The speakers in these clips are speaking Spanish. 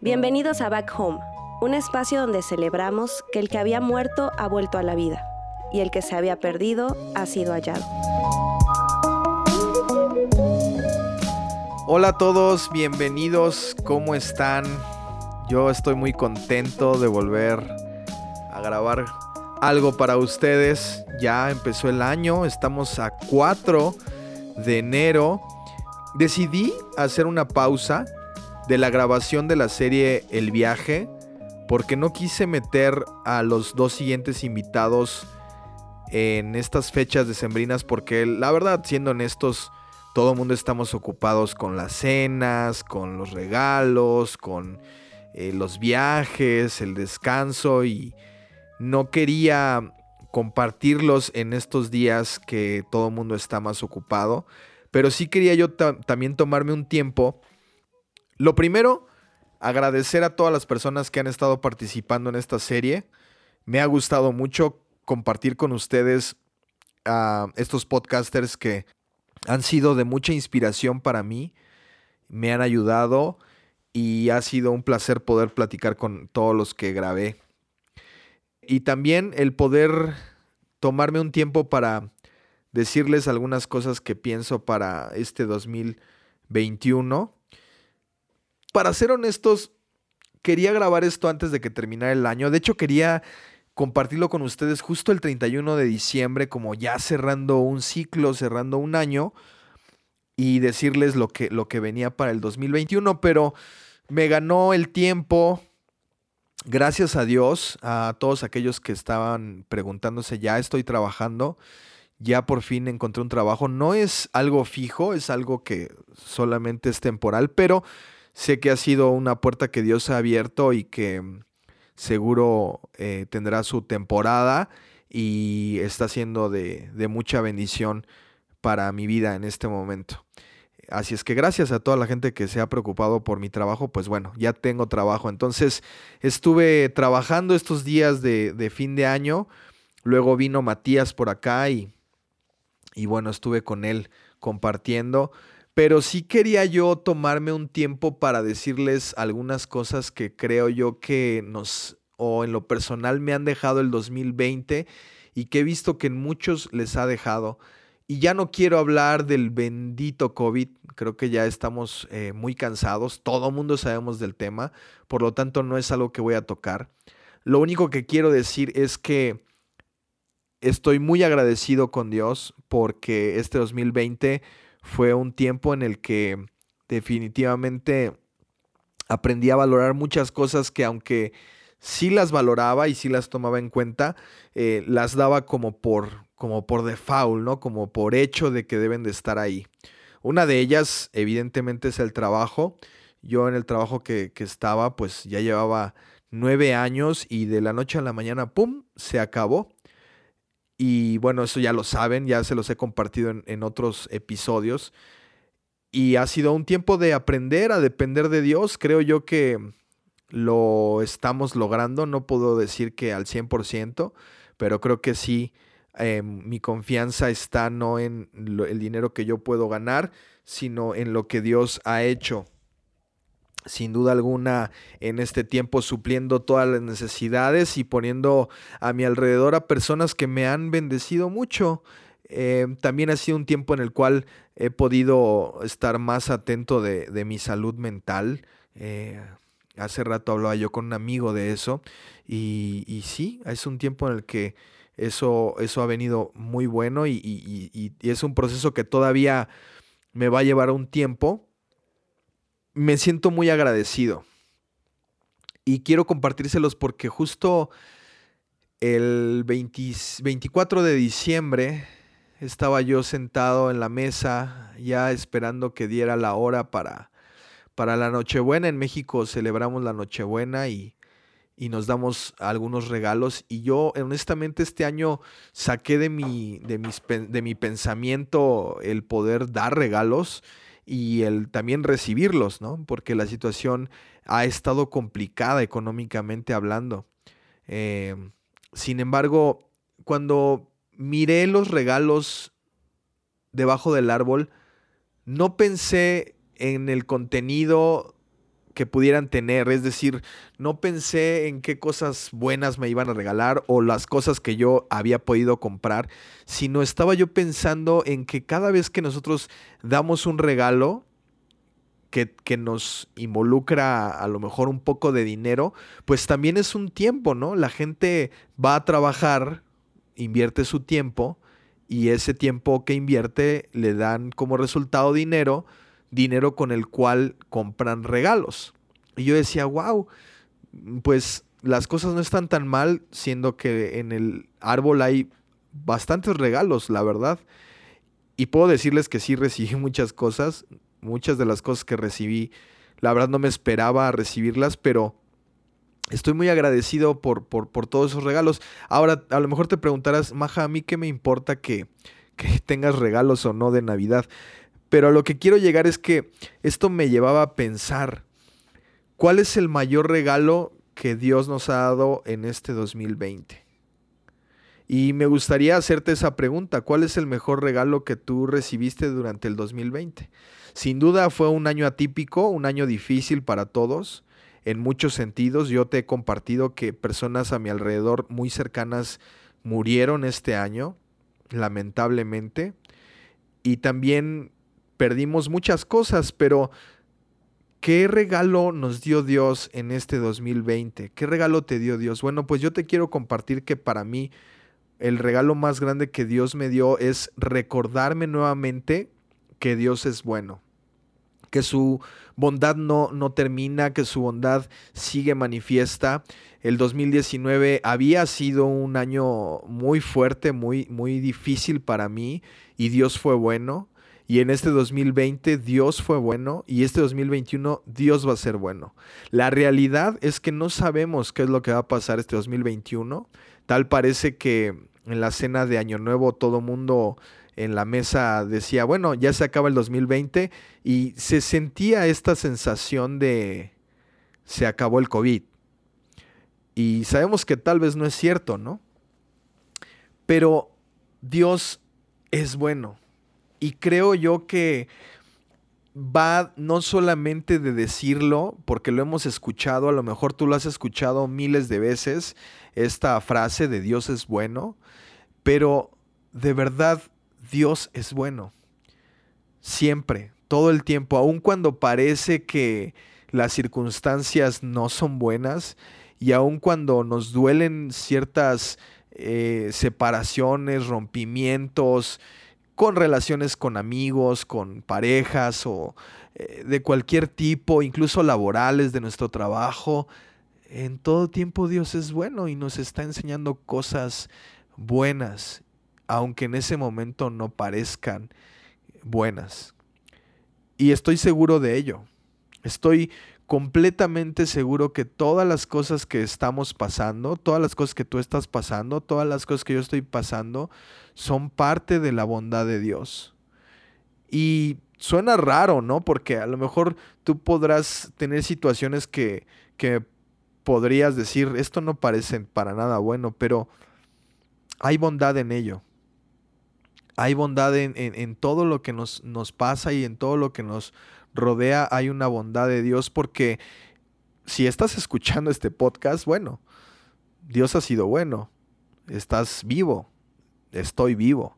Bienvenidos a Back Home, un espacio donde celebramos que el que había muerto ha vuelto a la vida y el que se había perdido ha sido hallado. Hola a todos, bienvenidos, ¿cómo están? Yo estoy muy contento de volver a grabar algo para ustedes. Ya empezó el año, estamos a 4 de enero. Decidí hacer una pausa de la grabación de la serie El viaje porque no quise meter a los dos siguientes invitados en estas fechas decembrinas porque la verdad, siendo honestos, todo el mundo estamos ocupados con las cenas, con los regalos, con eh, los viajes, el descanso y no quería compartirlos en estos días que todo el mundo está más ocupado, pero sí quería yo también tomarme un tiempo. Lo primero, agradecer a todas las personas que han estado participando en esta serie. Me ha gustado mucho compartir con ustedes a estos podcasters que han sido de mucha inspiración para mí, me han ayudado y ha sido un placer poder platicar con todos los que grabé. Y también el poder tomarme un tiempo para decirles algunas cosas que pienso para este 2021. Para ser honestos, quería grabar esto antes de que terminara el año. De hecho, quería compartirlo con ustedes justo el 31 de diciembre, como ya cerrando un ciclo, cerrando un año, y decirles lo que, lo que venía para el 2021, pero me ganó el tiempo. Gracias a Dios, a todos aquellos que estaban preguntándose, ya estoy trabajando, ya por fin encontré un trabajo. No es algo fijo, es algo que solamente es temporal, pero sé que ha sido una puerta que Dios ha abierto y que seguro eh, tendrá su temporada y está siendo de, de mucha bendición para mi vida en este momento. Así es que gracias a toda la gente que se ha preocupado por mi trabajo, pues bueno, ya tengo trabajo. Entonces estuve trabajando estos días de, fin de año, luego vino Matías por acá y, y bueno, estuve con él compartiendo. Pero sí quería yo tomarme un tiempo para decirles algunas cosas que creo yo que nos, o en lo personal me han dejado el 2020 y que he visto que en muchos les ha dejado. Y ya no quiero hablar del bendito COVID, creo que ya estamos eh, muy cansados, todo mundo sabemos del tema, por lo tanto no es algo que voy a tocar. Lo único que quiero decir es que estoy muy agradecido con Dios porque este 2020 fue un tiempo en el que definitivamente aprendí a valorar muchas cosas que aunque sí las valoraba y sí las tomaba en cuenta, eh, las daba como por, como por default, ¿no? Como por hecho de que deben de estar ahí. Una de ellas, evidentemente, es el trabajo. Yo en el trabajo que, estaba, pues ya llevaba nueve años y de la noche a la mañana, ¡pum!, se acabó. Y bueno, eso ya lo saben, ya se los he compartido en, otros episodios. Y ha sido un tiempo de aprender a depender de Dios. Creo yo que lo estamos logrando. No puedo decir que al 100%, pero creo que sí. Eh, mi confianza está no en el dinero que yo puedo ganar, sino en lo que Dios ha hecho sin duda alguna en este tiempo supliendo todas las necesidades y poniendo a mi alrededor a personas que me han bendecido mucho. Eh, también ha sido un tiempo en el cual he podido estar más atento de, mi salud mental. Eh, hace rato hablaba yo con un amigo de eso y, sí, es un tiempo en el que eso, eso ha venido muy bueno y, y es un proceso que todavía me va a llevar un tiempo me siento muy agradecido. Y quiero compartírselos porque justo el 24 de diciembre estaba yo sentado en la mesa ya esperando que diera la hora para, para la Nochebuena. En México celebramos la Nochebuena y, y nos damos algunos regalos. Y yo honestamente este año saqué de mi, de, mis, de mi pensamiento el poder dar regalos y el también recibirlos, ¿no? Porque la situación ha estado complicada económicamente hablando. Em, sin embargo, cuando miré los regalos debajo del árbol, no pensé en el contenido que pudieran tener, es decir, no pensé en qué cosas buenas me iban a regalar o las cosas que yo había podido comprar, sino estaba yo pensando en que cada vez que nosotros damos un regalo, que, que, nos involucra a lo mejor un poco de dinero, pues también es un tiempo, ¿no? La gente va a trabajar, invierte su tiempo y ese tiempo que invierte le dan como resultado dinero, dinero con el cual compran regalos. Y yo decía, wow, pues las cosas no están tan mal, siendo que en el árbol hay bastantes regalos, la verdad. Y puedo decirles que sí recibí muchas cosas, muchas de las cosas que recibí, la verdad no me esperaba recibirlas, pero estoy muy agradecido por, por, por todos esos regalos. Ahora, a lo mejor te preguntarás, Maja, a mí qué me importa que, que tengas regalos o no de Navidad. Pero a lo que quiero llegar es que esto me llevaba a pensar, ¿cuál es el mayor regalo que Dios nos ha dado en este 2020? Y me gustaría hacerte esa pregunta, ¿cuál es el mejor regalo que tú recibiste durante el 2020? Sin duda fue un año atípico, un año difícil para todos, en muchos sentidos. Yo te he compartido que personas a mi alrededor muy cercanas murieron este año, lamentablemente. Y también perdimos muchas cosas, pero ¿qué regalo nos dio Dios en este 2020? ¿Qué regalo te dio Dios? Bueno, pues yo te quiero compartir que para mí el regalo más grande que Dios me dio es recordarme nuevamente que Dios es bueno, que su bondad no, no termina, que su bondad sigue manifiesta. El 2019 había sido un año muy fuerte, muy, muy difícil para mí y Dios fue bueno. Y en este 2020 Dios fue bueno y este 2021 Dios va a ser bueno. La realidad es que no sabemos qué es lo que va a pasar este 2021. Tal parece que en la cena de Año Nuevo todo mundo en la mesa decía, bueno, ya se acaba el 2020 y se sentía esta sensación de se acabó el COVID. Y sabemos que tal vez no es cierto, ¿no? Pero Dios es bueno. Y creo yo que va no solamente de decirlo, porque lo hemos escuchado, a lo mejor tú lo has escuchado miles de veces, esta frase de Dios es bueno, pero de verdad Dios es bueno. Siempre, todo el tiempo, aun cuando parece que las circunstancias no son buenas y aun cuando nos duelen ciertas eh, separaciones, rompimientos, con relaciones con amigos, con parejas o eh, de cualquier tipo, incluso laborales de nuestro trabajo. En todo tiempo Dios es bueno y nos está enseñando cosas buenas, aunque en ese momento no parezcan buenas. Y estoy seguro de ello. Estoy completamente seguro que todas las cosas que estamos pasando, todas las cosas que tú estás pasando, todas las cosas que yo estoy pasando, son parte de la bondad de Dios. Y suena raro, ¿no? Porque a lo mejor tú podrás tener situaciones que, que podrías decir, esto no parece para nada bueno, pero hay bondad en ello. Hay bondad en, en todo lo que nos, nos pasa y en todo lo que nos rodea hay una bondad de Dios porque si estás escuchando este podcast, bueno, Dios ha sido bueno, estás vivo, estoy vivo.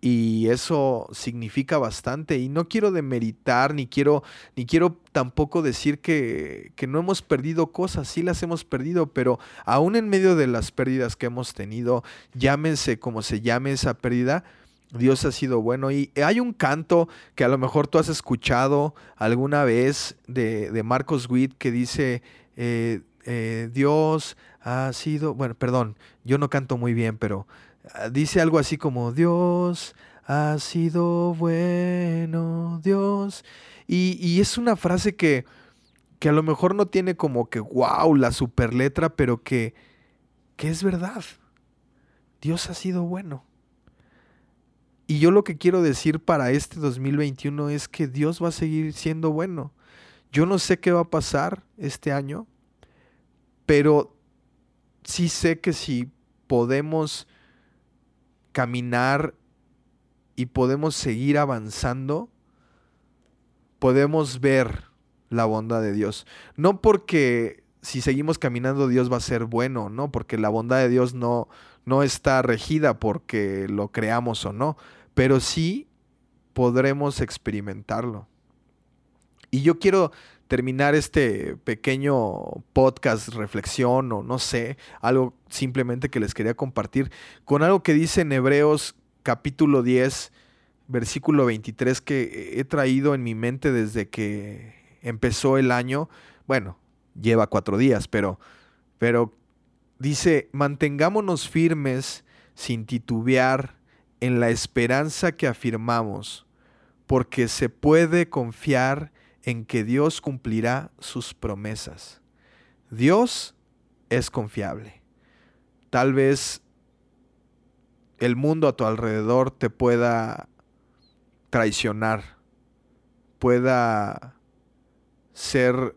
Y eso significa bastante. Y no quiero demeritar, ni quiero, ni quiero tampoco decir que, que, no hemos perdido cosas. Sí las hemos perdido, pero aún en medio de las pérdidas que hemos tenido, llámense como se llame esa pérdida, Dios ha sido bueno. Y hay un canto que a lo mejor tú has escuchado alguna vez de, de Marcos Witt que dice, eh, eh, Dios ha sido, bueno, perdón, yo no canto muy bien, pero ah, dice algo así como, Dios ha sido bueno, Dios. Y, y es una frase que, que a lo mejor no tiene como que, wow, la super letra, pero que, que es verdad. Dios ha sido bueno. Y yo lo que quiero decir para este 2021 es que Dios va a seguir siendo bueno. Yo no sé qué va a pasar este año, pero sí sé que si podemos caminar y podemos seguir avanzando, podemos ver la bondad de Dios. No porque si seguimos caminando Dios va a ser bueno, no, porque la bondad de Dios no, no está regida porque lo creamos o no, pero sí podremos experimentarlo. Y yo quiero terminar este pequeño podcast, reflexión o no sé, algo simplemente que les quería compartir con algo que dice en Hebreos capítulo 10, versículo 23 que he traído en mi mente desde que empezó el año. Bueno, lleva cuatro días, pero, pero dice, mantengámonos firmes sin titubear en la esperanza que afirmamos, porque se puede confiar en que Dios cumplirá sus promesas. Dios es confiable. Tal vez el mundo a tu alrededor te pueda traicionar, pueda ser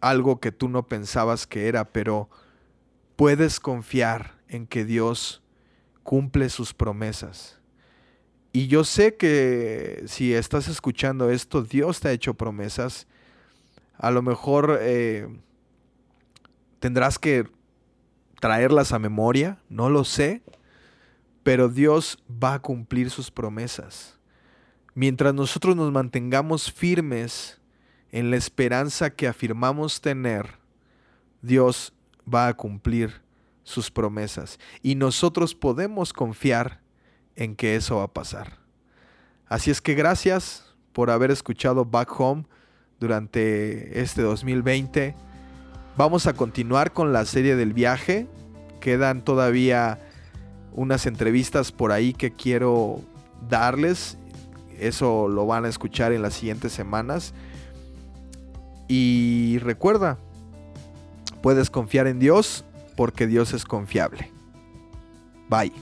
algo que tú no pensabas que era, pero puedes confiar en que Dios cumple sus promesas. Y yo sé que si estás escuchando esto, Dios te ha hecho promesas. A lo mejor eh, tendrás que traerlas a memoria, no lo sé, pero Dios va a cumplir sus promesas. Mientras nosotros nos mantengamos firmes en la esperanza que afirmamos tener, Dios va a cumplir sus promesas y nosotros podemos confiar en que eso va a pasar. Así es que gracias por haber escuchado Back Home durante este 2020. Vamos a continuar con la serie del viaje. Quedan todavía unas entrevistas por ahí que quiero darles. Eso lo van a escuchar en las siguientes semanas. Y recuerda, puedes confiar en Dios porque Dios es confiable. Bye.